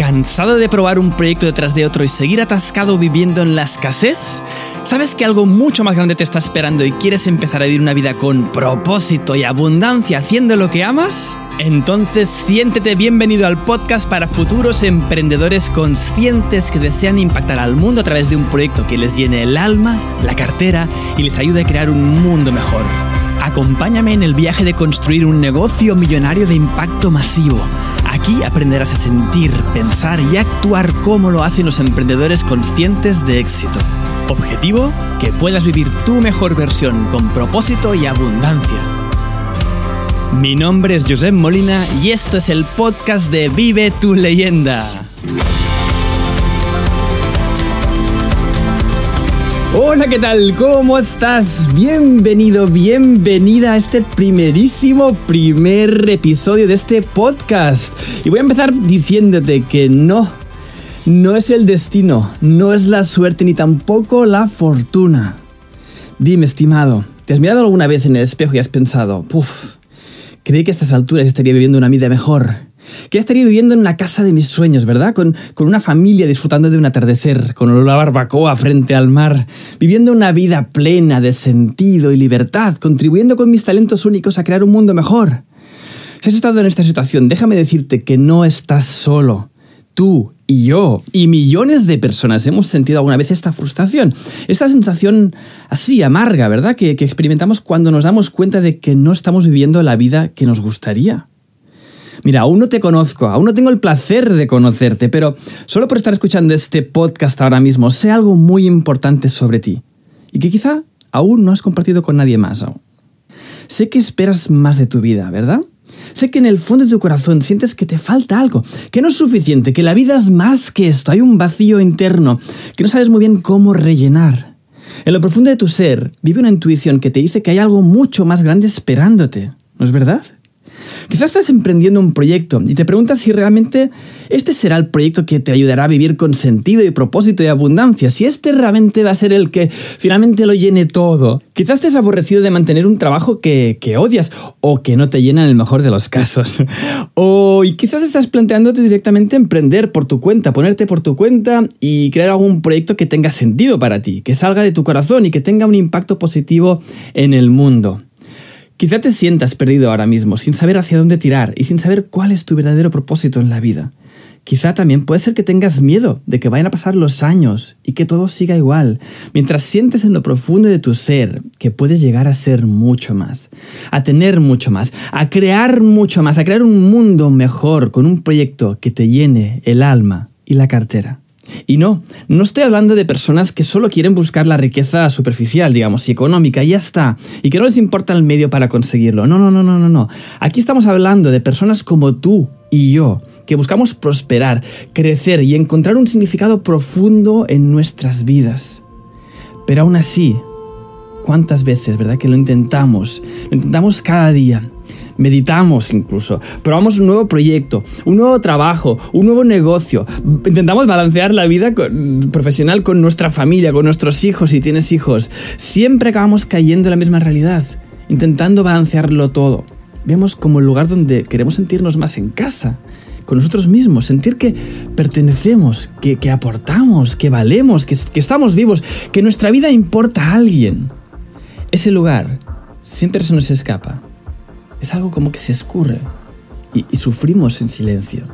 ¿Cansado de probar un proyecto detrás de otro y seguir atascado viviendo en la escasez? ¿Sabes que algo mucho más grande te está esperando y quieres empezar a vivir una vida con propósito y abundancia haciendo lo que amas? Entonces siéntete bienvenido al podcast para futuros emprendedores conscientes que desean impactar al mundo a través de un proyecto que les llene el alma, la cartera y les ayude a crear un mundo mejor. Acompáñame en el viaje de construir un negocio millonario de impacto masivo Aquí aprenderás a sentir, pensar y actuar como lo hacen los emprendedores conscientes de éxito. Objetivo, que puedas vivir tu mejor versión con propósito y abundancia. Mi nombre es Josep Molina y esto es el podcast de Vive tu leyenda. Hola, ¿qué tal? ¿Cómo estás? Bienvenido, bienvenida a este primerísimo primer episodio de este podcast. Y voy a empezar diciéndote que no, no es el destino, no es la suerte ni tampoco la fortuna. Dime, estimado, ¿te has mirado alguna vez en el espejo y has pensado, puf, creí que a estas alturas estaría viviendo una vida mejor? Que estaría viviendo en una casa de mis sueños, ¿verdad? Con, una familia disfrutando de un atardecer, con una barbacoa frente al mar, viviendo una vida plena de sentido y libertad, contribuyendo con mis talentos únicos a crear un mundo mejor. Si has estado en esta situación, déjame decirte que no estás solo. Tú y yo y millones de personas hemos sentido alguna vez esta frustración, esta sensación así amarga, ¿verdad? que experimentamos cuando nos damos cuenta de que no estamos viviendo la vida que nos gustaría. Mira, aún no te conozco, aún no tengo el placer de conocerte, pero solo por estar escuchando este podcast ahora mismo sé algo muy importante sobre ti y que quizá aún no has compartido con nadie más. Sé que esperas más de tu vida, ¿verdad? Sé que en el fondo de tu corazón sientes que te falta algo, que no es suficiente, que la vida es más que esto, hay un vacío interno, que no sabes muy bien cómo rellenar. En lo profundo de tu ser vive una intuición que te dice que hay algo mucho más grande esperándote, ¿no es verdad? Quizás estás emprendiendo un proyecto y te preguntas si realmente este será el proyecto que te ayudará a vivir con sentido y propósito y abundancia, si este realmente va a ser el que finalmente lo llene todo. Quizás estés aborrecido de mantener un trabajo que, odias o que no te llena en el mejor de los casos. o y quizás estás planteándote directamente emprender por tu cuenta, ponerte por tu cuenta y crear algún proyecto que tenga sentido para ti, que salga de tu corazón y que tenga un impacto positivo en el mundo. Quizá te sientas perdido ahora mismo, sin saber hacia dónde tirar y sin saber cuál es tu verdadero propósito en la vida. Quizá también puede ser que tengas miedo de que vayan a pasar los años y que todo siga igual, mientras sientes en lo profundo de tu ser que puedes llegar a ser mucho más, a tener mucho más, a crear mucho más, a crear un mundo mejor con un proyecto que te llene el alma y la cartera. Y no, no estoy hablando de personas que solo quieren buscar la riqueza superficial, digamos, y económica, y ya está, y que no les importa el medio para conseguirlo. No, no, no, no, no, no. Aquí estamos hablando de personas como tú y yo, que buscamos prosperar, crecer y encontrar un significado profundo en nuestras vidas. Pero aún así, ¿cuántas veces, verdad, que lo intentamos? Lo intentamos cada día meditamos incluso, probamos un nuevo proyecto, un nuevo trabajo, un nuevo negocio, intentamos balancear la vida profesional con nuestra familia, con nuestros hijos, si tienes hijos. Siempre acabamos cayendo en la misma realidad, intentando balancearlo todo. Vemos como el lugar donde queremos sentirnos más en casa, con nosotros mismos, sentir que pertenecemos, que, aportamos, que valemos, que, que estamos vivos, que nuestra vida importa a alguien. Ese lugar siempre se nos escapa es algo como que se escurre y, sufrimos en silencio.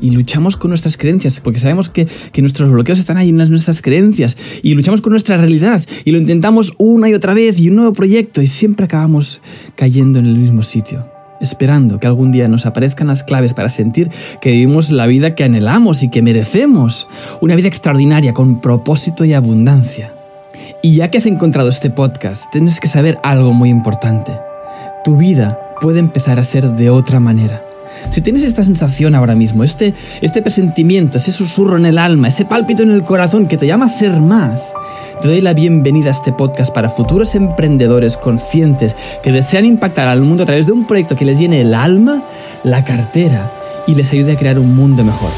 Y luchamos con nuestras creencias, porque sabemos que, que, nuestros bloqueos están ahí en nuestras creencias. Y luchamos con nuestra realidad. Y lo intentamos una y otra vez y un nuevo proyecto. Y siempre acabamos cayendo en el mismo sitio. Esperando que algún día nos aparezcan las claves para sentir que vivimos la vida que anhelamos y que merecemos. Una vida extraordinaria, con propósito y abundancia. Y ya que has encontrado este podcast, tienes que saber algo muy importante tu vida puede empezar a ser de otra manera. Si tienes esta sensación ahora mismo, este, este presentimiento, ese susurro en el alma, ese pálpito en el corazón que te llama a ser más, te doy la bienvenida a este podcast para futuros emprendedores conscientes que desean impactar al mundo a través de un proyecto que les llene el alma, la cartera y les ayude a crear un mundo mejor.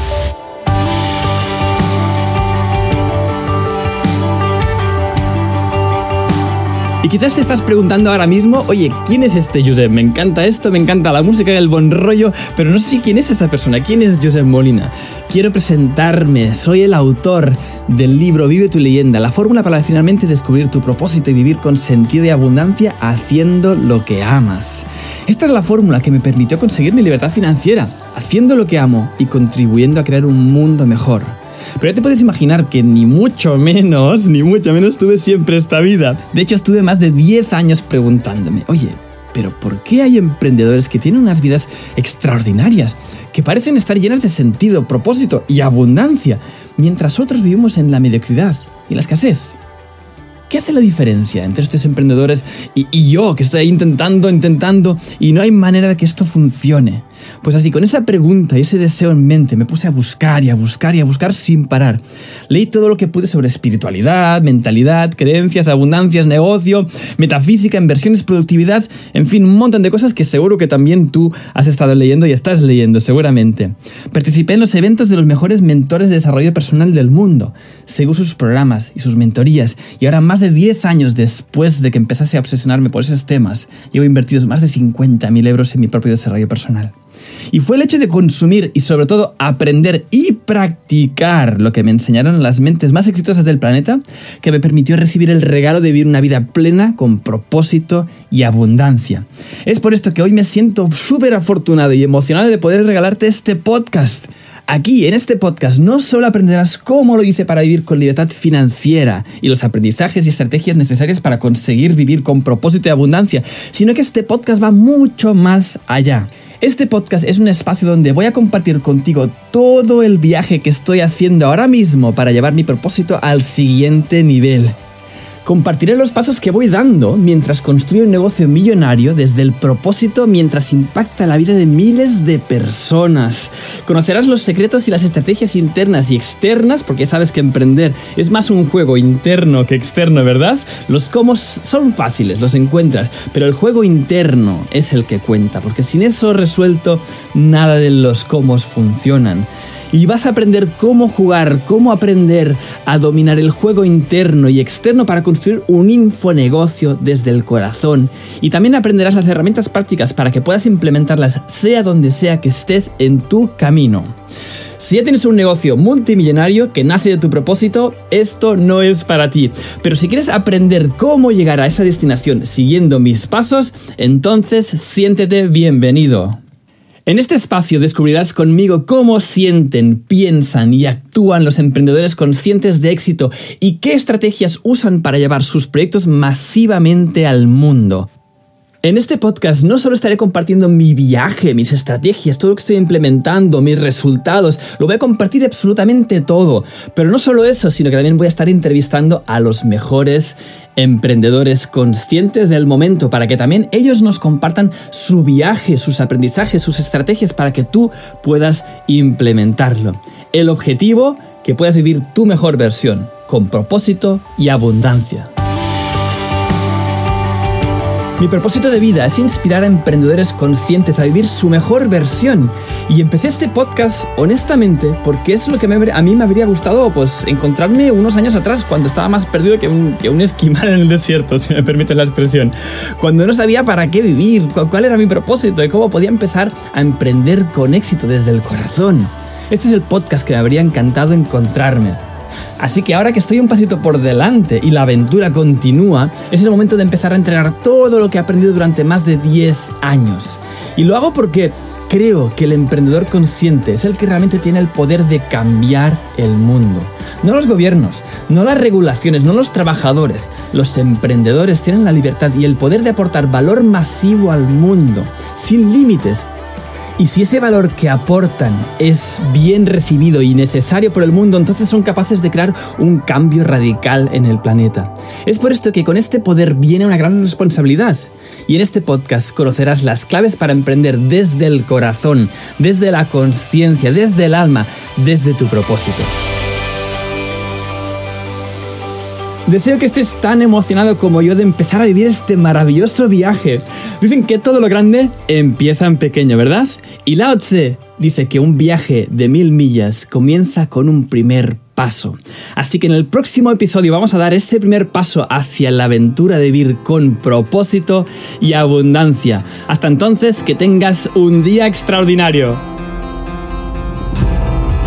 Y quizás te estás preguntando ahora mismo, oye, ¿quién es este Josep? Me encanta esto, me encanta la música y el buen rollo, pero no sé quién es esta persona, quién es Josep Molina. Quiero presentarme, soy el autor del libro Vive tu leyenda, la fórmula para finalmente descubrir tu propósito y vivir con sentido y abundancia haciendo lo que amas. Esta es la fórmula que me permitió conseguir mi libertad financiera, haciendo lo que amo y contribuyendo a crear un mundo mejor. Pero ya te puedes imaginar que ni mucho menos, ni mucho menos tuve siempre esta vida. De hecho, estuve más de 10 años preguntándome, oye, pero ¿por qué hay emprendedores que tienen unas vidas extraordinarias, que parecen estar llenas de sentido, propósito y abundancia, mientras otros vivimos en la mediocridad y la escasez? ¿Qué hace la diferencia entre estos emprendedores y, yo, que estoy intentando, intentando, y no hay manera de que esto funcione? Pues así, con esa pregunta y ese deseo en mente, me puse a buscar y a buscar y a buscar sin parar. Leí todo lo que pude sobre espiritualidad, mentalidad, creencias, abundancias, negocio, metafísica, inversiones, productividad, en fin, un montón de cosas que seguro que también tú has estado leyendo y estás leyendo, seguramente. Participé en los eventos de los mejores mentores de desarrollo personal del mundo. Seguí sus programas y sus mentorías y ahora más de 10 años después de que empezase a obsesionarme por esos temas, llevo invertidos más de 50.000 euros en mi propio desarrollo personal. Y fue el hecho de consumir y sobre todo aprender y practicar lo que me enseñaron las mentes más exitosas del planeta que me permitió recibir el regalo de vivir una vida plena con propósito y abundancia. Es por esto que hoy me siento súper afortunado y emocionado de poder regalarte este podcast. Aquí, en este podcast, no solo aprenderás cómo lo hice para vivir con libertad financiera y los aprendizajes y estrategias necesarias para conseguir vivir con propósito y abundancia, sino que este podcast va mucho más allá. Este podcast es un espacio donde voy a compartir contigo todo el viaje que estoy haciendo ahora mismo para llevar mi propósito al siguiente nivel. Compartiré los pasos que voy dando mientras construyo un negocio millonario desde el propósito mientras impacta la vida de miles de personas. Conocerás los secretos y las estrategias internas y externas porque sabes que emprender es más un juego interno que externo, ¿verdad? Los cómo son fáciles, los encuentras, pero el juego interno es el que cuenta porque sin eso resuelto nada de los cómo funcionan y vas a aprender cómo jugar, cómo aprender a dominar el juego interno y externo para construir un infonegocio desde el corazón. Y también aprenderás las herramientas prácticas para que puedas implementarlas sea donde sea que estés en tu camino. Si ya tienes un negocio multimillonario que nace de tu propósito, esto no es para ti. Pero si quieres aprender cómo llegar a esa destinación siguiendo mis pasos, entonces siéntete bienvenido. En este espacio descubrirás conmigo cómo sienten, piensan y actúan los emprendedores conscientes de éxito y qué estrategias usan para llevar sus proyectos masivamente al mundo. En este podcast no solo estaré compartiendo mi viaje, mis estrategias, todo lo que estoy implementando, mis resultados, lo voy a compartir absolutamente todo. Pero no solo eso, sino que también voy a estar entrevistando a los mejores emprendedores conscientes del momento para que también ellos nos compartan su viaje, sus aprendizajes, sus estrategias para que tú puedas implementarlo. El objetivo, que puedas vivir tu mejor versión, con propósito y abundancia. Mi propósito de vida es inspirar a emprendedores conscientes a vivir su mejor versión. Y empecé este podcast honestamente porque es lo que a mí me habría gustado pues, encontrarme unos años atrás cuando estaba más perdido que un, que un esquimal en el desierto, si me permite la expresión. Cuando no sabía para qué vivir, cuál era mi propósito y cómo podía empezar a emprender con éxito desde el corazón. Este es el podcast que me habría encantado encontrarme. Así que ahora que estoy un pasito por delante y la aventura continúa, es el momento de empezar a entrenar todo lo que he aprendido durante más de 10 años. Y lo hago porque creo que el emprendedor consciente es el que realmente tiene el poder de cambiar el mundo. No los gobiernos, no las regulaciones, no los trabajadores. Los emprendedores tienen la libertad y el poder de aportar valor masivo al mundo, sin límites y si ese valor que aportan es bien recibido y necesario por el mundo, entonces son capaces de crear un cambio radical en el planeta. Es por esto que con este poder viene una gran responsabilidad. Y en este podcast conocerás las claves para emprender desde el corazón, desde la conciencia, desde el alma, desde tu propósito. Deseo que estés tan emocionado como yo de empezar a vivir este maravilloso viaje. Dicen que todo lo grande empieza en pequeño, ¿verdad? Y Lao Tse dice que un viaje de mil millas comienza con un primer paso. Así que en el próximo episodio vamos a dar ese primer paso hacia la aventura de vivir con propósito y abundancia. Hasta entonces, que tengas un día extraordinario.